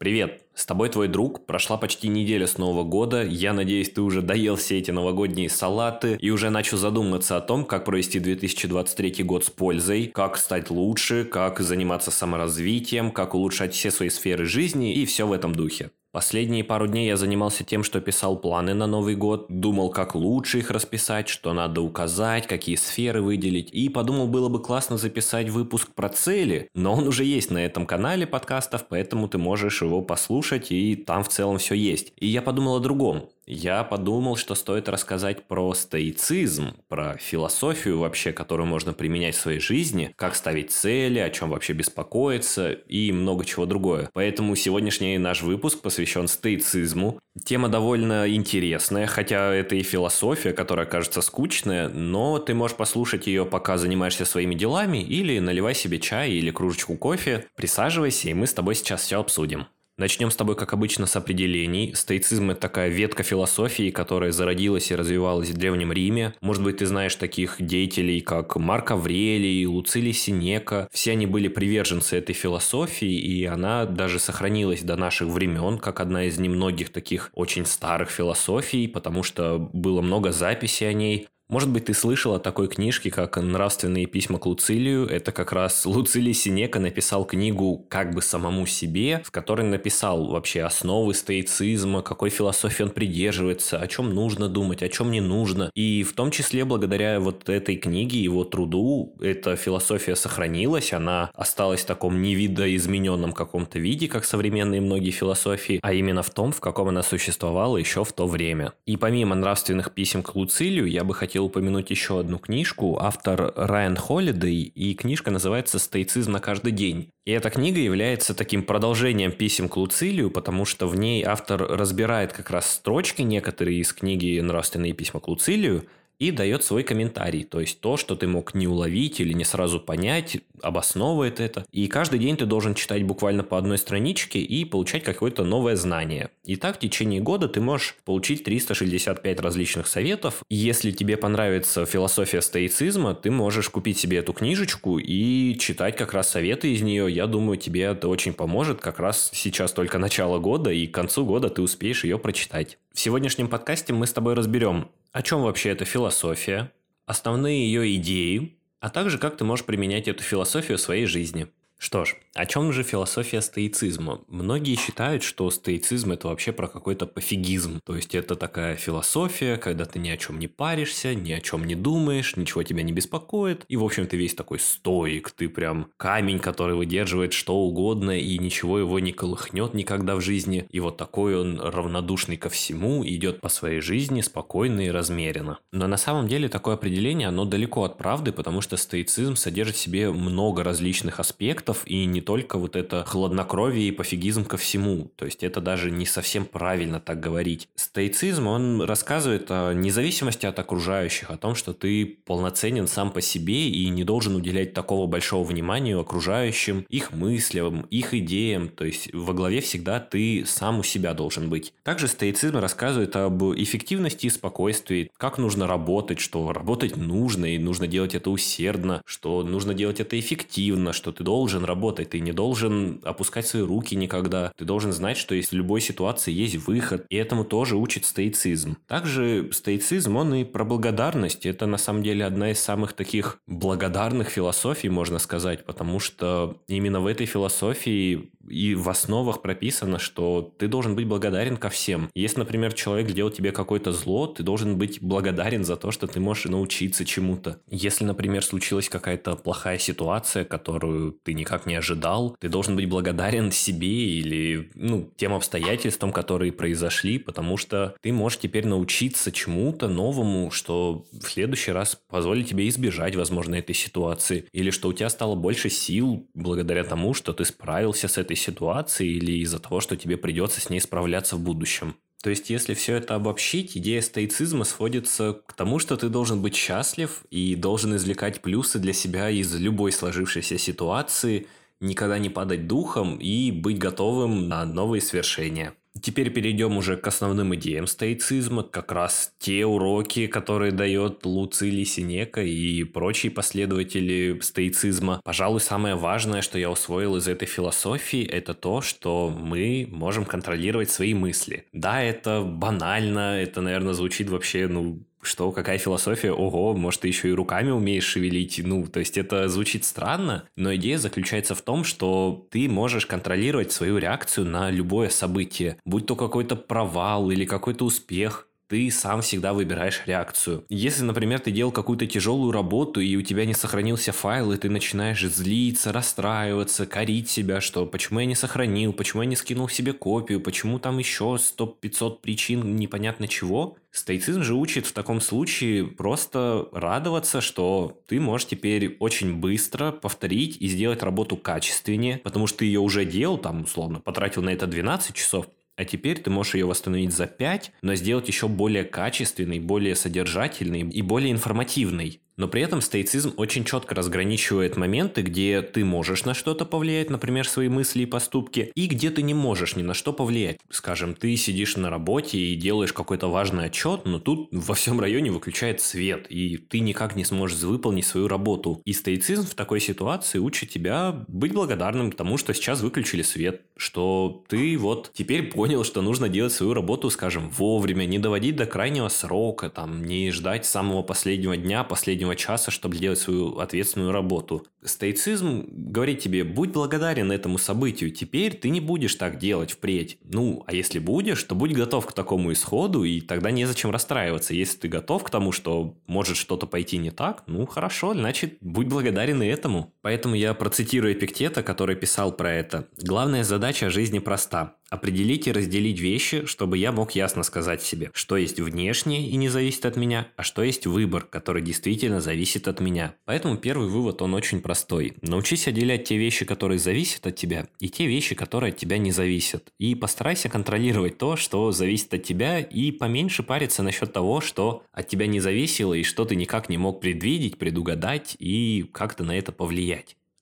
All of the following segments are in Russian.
Привет! С тобой твой друг. Прошла почти неделя с Нового года. Я надеюсь, ты уже доел все эти новогодние салаты и уже начал задумываться о том, как провести 2023 год с пользой, как стать лучше, как заниматься саморазвитием, как улучшать все свои сферы жизни и все в этом духе. Последние пару дней я занимался тем, что писал планы на Новый год, думал, как лучше их расписать, что надо указать, какие сферы выделить, и подумал, было бы классно записать выпуск про цели, но он уже есть на этом канале подкастов, поэтому ты можешь его послушать, и там в целом все есть. И я подумал о другом я подумал, что стоит рассказать про стоицизм, про философию вообще, которую можно применять в своей жизни, как ставить цели, о чем вообще беспокоиться и много чего другое. Поэтому сегодняшний наш выпуск посвящен стоицизму. Тема довольно интересная, хотя это и философия, которая кажется скучная, но ты можешь послушать ее, пока занимаешься своими делами, или наливай себе чай или кружечку кофе, присаживайся, и мы с тобой сейчас все обсудим. Начнем с тобой, как обычно, с определений. Стоицизм – это такая ветка философии, которая зародилась и развивалась в Древнем Риме. Может быть, ты знаешь таких деятелей, как Марк Аврелий, Луцилий Синека. Все они были приверженцы этой философии, и она даже сохранилась до наших времен, как одна из немногих таких очень старых философий, потому что было много записей о ней. Может быть, ты слышал о такой книжке, как «Нравственные письма к Луцилию». Это как раз Луцилий Синека написал книгу как бы самому себе, в которой написал вообще основы стоицизма, какой философии он придерживается, о чем нужно думать, о чем не нужно. И в том числе благодаря вот этой книге, его труду, эта философия сохранилась, она осталась в таком невидоизмененном каком-то виде, как современные многие философии, а именно в том, в каком она существовала еще в то время. И помимо нравственных писем к Луцилию, я бы хотел хотел упомянуть еще одну книжку, автор Райан Холлидей, и книжка называется «Стоицизм на каждый день». И эта книга является таким продолжением писем к Луцилию, потому что в ней автор разбирает как раз строчки некоторые из книги «Нравственные письма к Луцилию», и дает свой комментарий, то есть то, что ты мог не уловить или не сразу понять, обосновывает это. И каждый день ты должен читать буквально по одной страничке и получать какое-то новое знание. И так в течение года ты можешь получить 365 различных советов. Если тебе понравится философия стоицизма, ты можешь купить себе эту книжечку и читать как раз советы из нее. Я думаю, тебе это очень поможет. Как раз сейчас только начало года, и к концу года ты успеешь ее прочитать. В сегодняшнем подкасте мы с тобой разберем, о чем вообще эта философия, основные ее идеи, а также как ты можешь применять эту философию в своей жизни. Что ж, о чем же философия стоицизма? Многие считают, что стоицизм это вообще про какой-то пофигизм. То есть это такая философия, когда ты ни о чем не паришься, ни о чем не думаешь, ничего тебя не беспокоит. И, в общем, ты весь такой стоик, ты прям камень, который выдерживает что угодно, и ничего его не колыхнет никогда в жизни. И вот такой он равнодушный ко всему, идет по своей жизни спокойно и размеренно. Но на самом деле такое определение, оно далеко от правды, потому что стоицизм содержит в себе много различных аспектов, и не только вот это хладнокровие и пофигизм ко всему. То есть это даже не совсем правильно так говорить. Стоицизм, он рассказывает о независимости от окружающих, о том, что ты полноценен сам по себе и не должен уделять такого большого внимания окружающим, их мыслям, их идеям. То есть во главе всегда ты сам у себя должен быть. Также стоицизм рассказывает об эффективности и спокойствии, как нужно работать, что работать нужно и нужно делать это усердно, что нужно делать это эффективно, что ты должен работать, ты не должен опускать свои руки никогда. Ты должен знать, что из любой ситуации есть выход. И этому тоже учит стоицизм. Также стоицизм, он и про благодарность. Это на самом деле одна из самых таких благодарных философий, можно сказать, потому что именно в этой философии и в основах прописано, что ты должен быть благодарен ко всем. Если, например, человек сделал тебе какое-то зло, ты должен быть благодарен за то, что ты можешь научиться чему-то. Если, например, случилась какая-то плохая ситуация, которую ты никак не ожидал, ты должен быть благодарен себе или ну, тем обстоятельствам, которые произошли, потому что ты можешь теперь научиться чему-то новому, что в следующий раз позволит тебе избежать, возможно, этой ситуации. Или что у тебя стало больше сил благодаря тому, что ты справился с этой ситуации или из-за того, что тебе придется с ней справляться в будущем. То есть, если все это обобщить, идея стоицизма сводится к тому, что ты должен быть счастлив и должен извлекать плюсы для себя из любой сложившейся ситуации, никогда не падать духом и быть готовым на новые свершения. Теперь перейдем уже к основным идеям стоицизма, как раз те уроки, которые дает Луцилий Синека и прочие последователи стоицизма. Пожалуй, самое важное, что я усвоил из этой философии, это то, что мы можем контролировать свои мысли. Да, это банально, это, наверное, звучит вообще, ну, что, какая философия, ого, может, ты еще и руками умеешь шевелить, ну, то есть это звучит странно, но идея заключается в том, что ты можешь контролировать свою реакцию на любое событие, будь то какой-то провал или какой-то успех, ты сам всегда выбираешь реакцию. Если, например, ты делал какую-то тяжелую работу, и у тебя не сохранился файл, и ты начинаешь злиться, расстраиваться, корить себя, что почему я не сохранил, почему я не скинул себе копию, почему там еще 100-500 причин непонятно чего, Стоицизм же учит в таком случае просто радоваться, что ты можешь теперь очень быстро повторить и сделать работу качественнее, потому что ты ее уже делал, там, условно, потратил на это 12 часов, а теперь ты можешь ее восстановить за 5, но сделать еще более качественной, более содержательной и более информативной. Но при этом стоицизм очень четко разграничивает моменты, где ты можешь на что-то повлиять, например, свои мысли и поступки, и где ты не можешь ни на что повлиять. Скажем, ты сидишь на работе и делаешь какой-то важный отчет, но тут во всем районе выключает свет, и ты никак не сможешь выполнить свою работу. И стоицизм в такой ситуации учит тебя быть благодарным тому, что сейчас выключили свет, что ты вот теперь понял, что нужно делать свою работу, скажем, вовремя, не доводить до крайнего срока, там, не ждать самого последнего дня, последнего последнего часа, чтобы делать свою ответственную работу. Стоицизм говорит тебе, будь благодарен этому событию, теперь ты не будешь так делать впредь. Ну, а если будешь, то будь готов к такому исходу, и тогда незачем расстраиваться. Если ты готов к тому, что может что-то пойти не так, ну хорошо, значит, будь благодарен и этому. Поэтому я процитирую Эпиктета, который писал про это. Главная задача жизни проста. Определить и разделить вещи, чтобы я мог ясно сказать себе, что есть внешнее и не зависит от меня, а что есть выбор, который действительно зависит от меня. Поэтому первый вывод, он очень простой. Научись отделять те вещи, которые зависят от тебя, и те вещи, которые от тебя не зависят. И постарайся контролировать то, что зависит от тебя, и поменьше париться насчет того, что от тебя не зависело, и что ты никак не мог предвидеть, предугадать и как-то на это повлиять.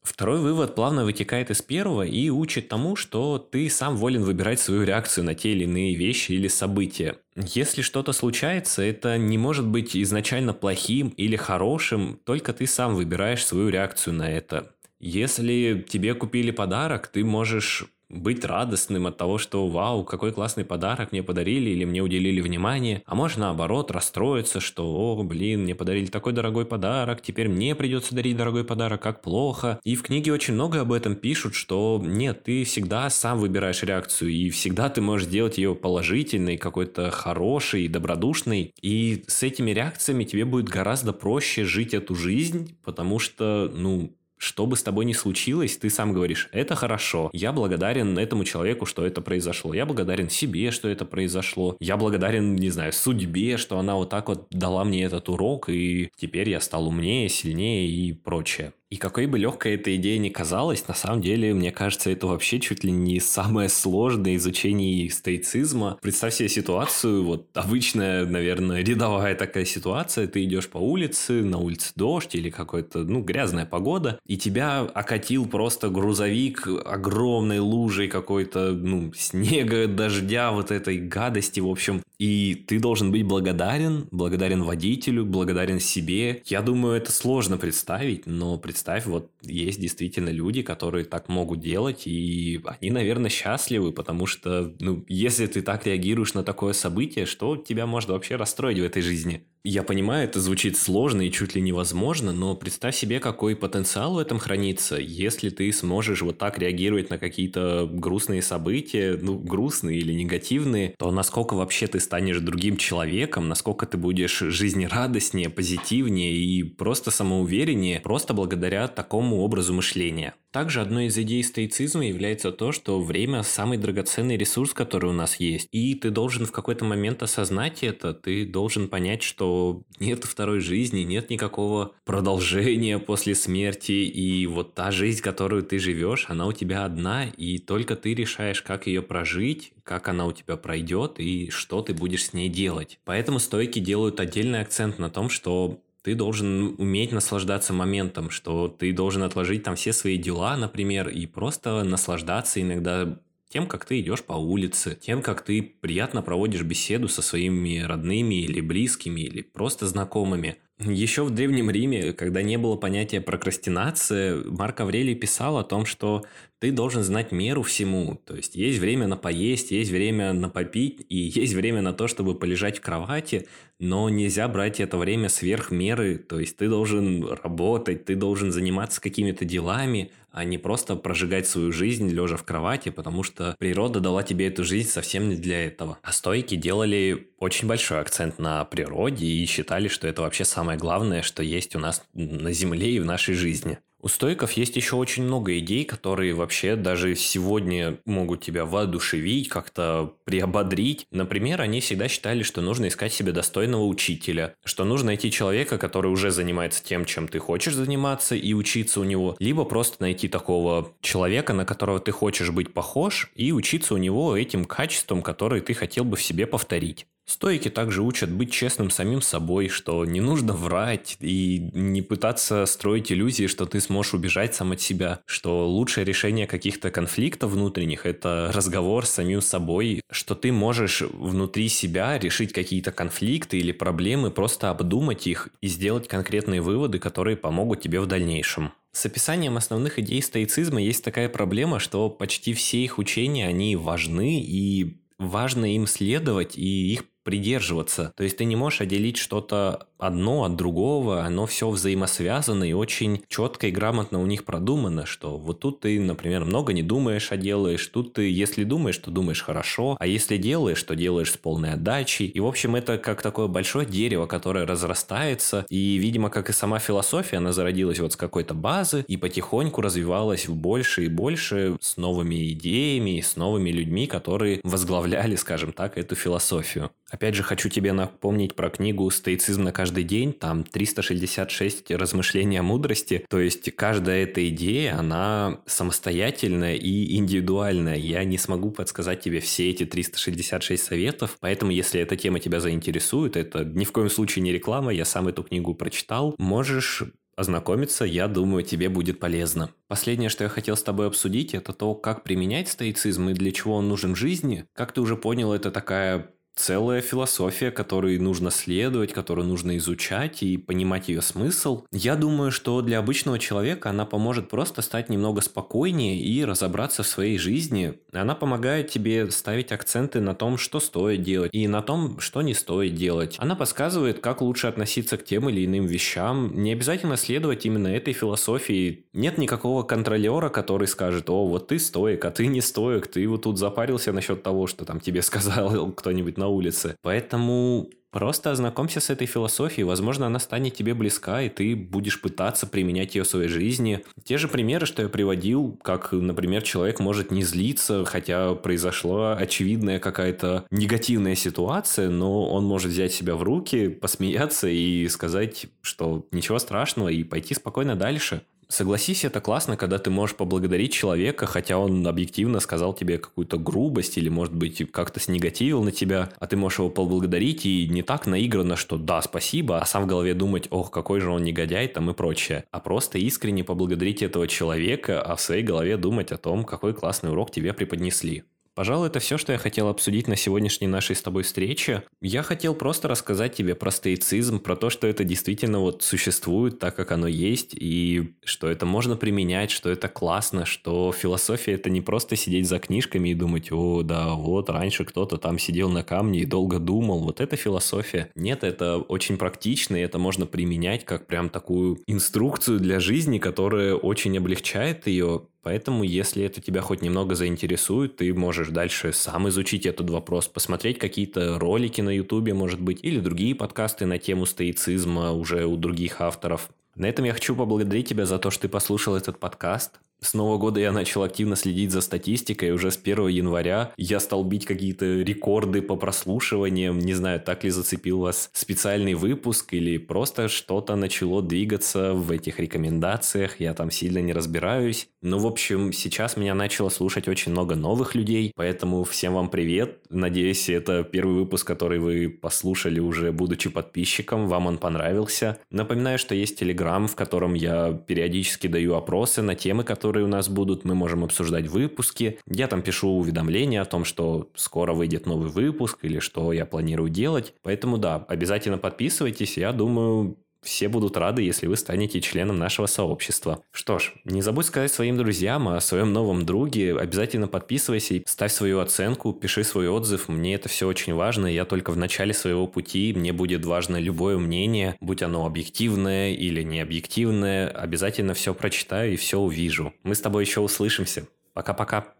Второй вывод плавно вытекает из первого и учит тому, что ты сам волен выбирать свою реакцию на те или иные вещи или события. Если что-то случается, это не может быть изначально плохим или хорошим, только ты сам выбираешь свою реакцию на это. Если тебе купили подарок, ты можешь быть радостным от того, что вау, какой классный подарок мне подарили или мне уделили внимание, а можно наоборот расстроиться, что о, блин, мне подарили такой дорогой подарок, теперь мне придется дарить дорогой подарок, как плохо. И в книге очень много об этом пишут, что нет, ты всегда сам выбираешь реакцию, и всегда ты можешь сделать ее положительной, какой-то хорошей, добродушной, и с этими реакциями тебе будет гораздо проще жить эту жизнь, потому что, ну, что бы с тобой ни случилось, ты сам говоришь, это хорошо, я благодарен этому человеку, что это произошло, я благодарен себе, что это произошло, я благодарен, не знаю, судьбе, что она вот так вот дала мне этот урок, и теперь я стал умнее, сильнее и прочее. И какой бы легкой эта идея ни казалась, на самом деле, мне кажется, это вообще чуть ли не самое сложное изучение стоицизма. Представь себе ситуацию, вот обычная, наверное, рядовая такая ситуация, ты идешь по улице, на улице дождь или какая-то, ну, грязная погода, и тебя окатил просто грузовик огромной лужей какой-то, ну, снега, дождя, вот этой гадости, в общем. И ты должен быть благодарен, благодарен водителю, благодарен себе. Я думаю, это сложно представить, но представь вот есть действительно люди, которые так могут делать, и они, наверное, счастливы, потому что, ну, если ты так реагируешь на такое событие, что тебя может вообще расстроить в этой жизни? Я понимаю, это звучит сложно и чуть ли невозможно, но представь себе, какой потенциал в этом хранится, если ты сможешь вот так реагировать на какие-то грустные события, ну, грустные или негативные, то насколько вообще ты станешь другим человеком, насколько ты будешь жизнерадостнее, позитивнее и просто самоувереннее, просто благодаря такому образу мышления. Также одной из идей стоицизма является то, что время – самый драгоценный ресурс, который у нас есть. И ты должен в какой-то момент осознать это, ты должен понять, что нет второй жизни, нет никакого продолжения после смерти, и вот та жизнь, которую ты живешь, она у тебя одна, и только ты решаешь, как ее прожить, как она у тебя пройдет и что ты будешь с ней делать. Поэтому стойки делают отдельный акцент на том, что ты должен уметь наслаждаться моментом, что ты должен отложить там все свои дела, например, и просто наслаждаться иногда тем, как ты идешь по улице, тем, как ты приятно проводишь беседу со своими родными или близкими, или просто знакомыми. Еще в Древнем Риме, когда не было понятия прокрастинация, Марк Аврелий писал о том, что ты должен знать меру всему. То есть есть время на поесть, есть время на попить, и есть время на то, чтобы полежать в кровати, но нельзя брать это время сверх меры. То есть ты должен работать, ты должен заниматься какими-то делами, а не просто прожигать свою жизнь лежа в кровати, потому что природа дала тебе эту жизнь совсем не для этого. А стойки делали очень большой акцент на природе и считали, что это вообще самое главное, что есть у нас на Земле и в нашей жизни. У стойков есть еще очень много идей, которые вообще даже сегодня могут тебя воодушевить, как-то приободрить. Например, они всегда считали, что нужно искать себе достойного учителя, что нужно найти человека, который уже занимается тем, чем ты хочешь заниматься, и учиться у него, либо просто найти такого человека, на которого ты хочешь быть похож, и учиться у него этим качествам, которые ты хотел бы в себе повторить. Стойки также учат быть честным самим собой, что не нужно врать и не пытаться строить иллюзии, что ты сможешь убежать сам от себя, что лучшее решение каких-то конфликтов внутренних – это разговор с самим собой, что ты можешь внутри себя решить какие-то конфликты или проблемы, просто обдумать их и сделать конкретные выводы, которые помогут тебе в дальнейшем. С описанием основных идей стоицизма есть такая проблема, что почти все их учения, они важны и важно им следовать и их придерживаться. То есть ты не можешь отделить что-то одно от другого, оно все взаимосвязано и очень четко и грамотно у них продумано, что вот тут ты, например, много не думаешь, а делаешь, тут ты, если думаешь, то думаешь хорошо, а если делаешь, то делаешь с полной отдачей. И, в общем, это как такое большое дерево, которое разрастается, и, видимо, как и сама философия, она зародилась вот с какой-то базы и потихоньку развивалась в больше и больше с новыми идеями, с новыми людьми, которые возглавляли, скажем так, эту философию. Опять же, хочу тебе напомнить про книгу «Стоицизм на каждый день». Там 366 размышлений о мудрости. То есть каждая эта идея, она самостоятельная и индивидуальная. Я не смогу подсказать тебе все эти 366 советов. Поэтому, если эта тема тебя заинтересует, это ни в коем случае не реклама. Я сам эту книгу прочитал. Можешь ознакомиться, я думаю, тебе будет полезно. Последнее, что я хотел с тобой обсудить, это то, как применять стоицизм и для чего он нужен в жизни. Как ты уже понял, это такая целая философия, которой нужно следовать, которую нужно изучать и понимать ее смысл. Я думаю, что для обычного человека она поможет просто стать немного спокойнее и разобраться в своей жизни. Она помогает тебе ставить акценты на том, что стоит делать, и на том, что не стоит делать. Она подсказывает, как лучше относиться к тем или иным вещам. Не обязательно следовать именно этой философии. Нет никакого контролера, который скажет, о, вот ты стоек, а ты не стоек, ты вот тут запарился насчет того, что там тебе сказал кто-нибудь на на улице. Поэтому Просто ознакомься с этой философией, возможно, она станет тебе близка, и ты будешь пытаться применять ее в своей жизни. Те же примеры, что я приводил, как, например, человек может не злиться, хотя произошла очевидная какая-то негативная ситуация, но он может взять себя в руки, посмеяться и сказать, что ничего страшного, и пойти спокойно дальше. Согласись, это классно, когда ты можешь поблагодарить человека, хотя он объективно сказал тебе какую-то грубость или, может быть, как-то снегативил на тебя, а ты можешь его поблагодарить и не так наигранно, что да, спасибо, а сам в голове думать, ох, какой же он негодяй там и прочее, а просто искренне поблагодарить этого человека, а в своей голове думать о том, какой классный урок тебе преподнесли. Пожалуй, это все, что я хотел обсудить на сегодняшней нашей с тобой встрече. Я хотел просто рассказать тебе про стоицизм, про то, что это действительно вот существует так, как оно есть, и что это можно применять, что это классно, что философия это не просто сидеть за книжками и думать, о, да, вот раньше кто-то там сидел на камне и долго думал, вот это философия. Нет, это очень практично, и это можно применять как прям такую инструкцию для жизни, которая очень облегчает ее, Поэтому, если это тебя хоть немного заинтересует, ты можешь дальше сам изучить этот вопрос, посмотреть какие-то ролики на ютубе, может быть, или другие подкасты на тему стоицизма уже у других авторов. На этом я хочу поблагодарить тебя за то, что ты послушал этот подкаст. С Нового года я начал активно следить за статистикой. Уже с 1 января я стал бить какие-то рекорды по прослушиваниям. Не знаю, так ли зацепил вас специальный выпуск или просто что-то начало двигаться в этих рекомендациях. Я там сильно не разбираюсь. Ну, в общем, сейчас меня начало слушать очень много новых людей. Поэтому всем вам привет. Надеюсь, это первый выпуск, который вы послушали уже будучи подписчиком. Вам он понравился. Напоминаю, что есть Телеграм, в котором я периодически даю опросы на темы, которые которые у нас будут. Мы можем обсуждать выпуски. Я там пишу уведомления о том, что скоро выйдет новый выпуск или что я планирую делать. Поэтому да, обязательно подписывайтесь. Я думаю, все будут рады, если вы станете членом нашего сообщества. Что ж, не забудь сказать своим друзьям о своем новом друге. Обязательно подписывайся и ставь свою оценку, пиши свой отзыв. Мне это все очень важно. Я только в начале своего пути. Мне будет важно любое мнение, будь оно объективное или не объективное. Обязательно все прочитаю и все увижу. Мы с тобой еще услышимся. Пока-пока.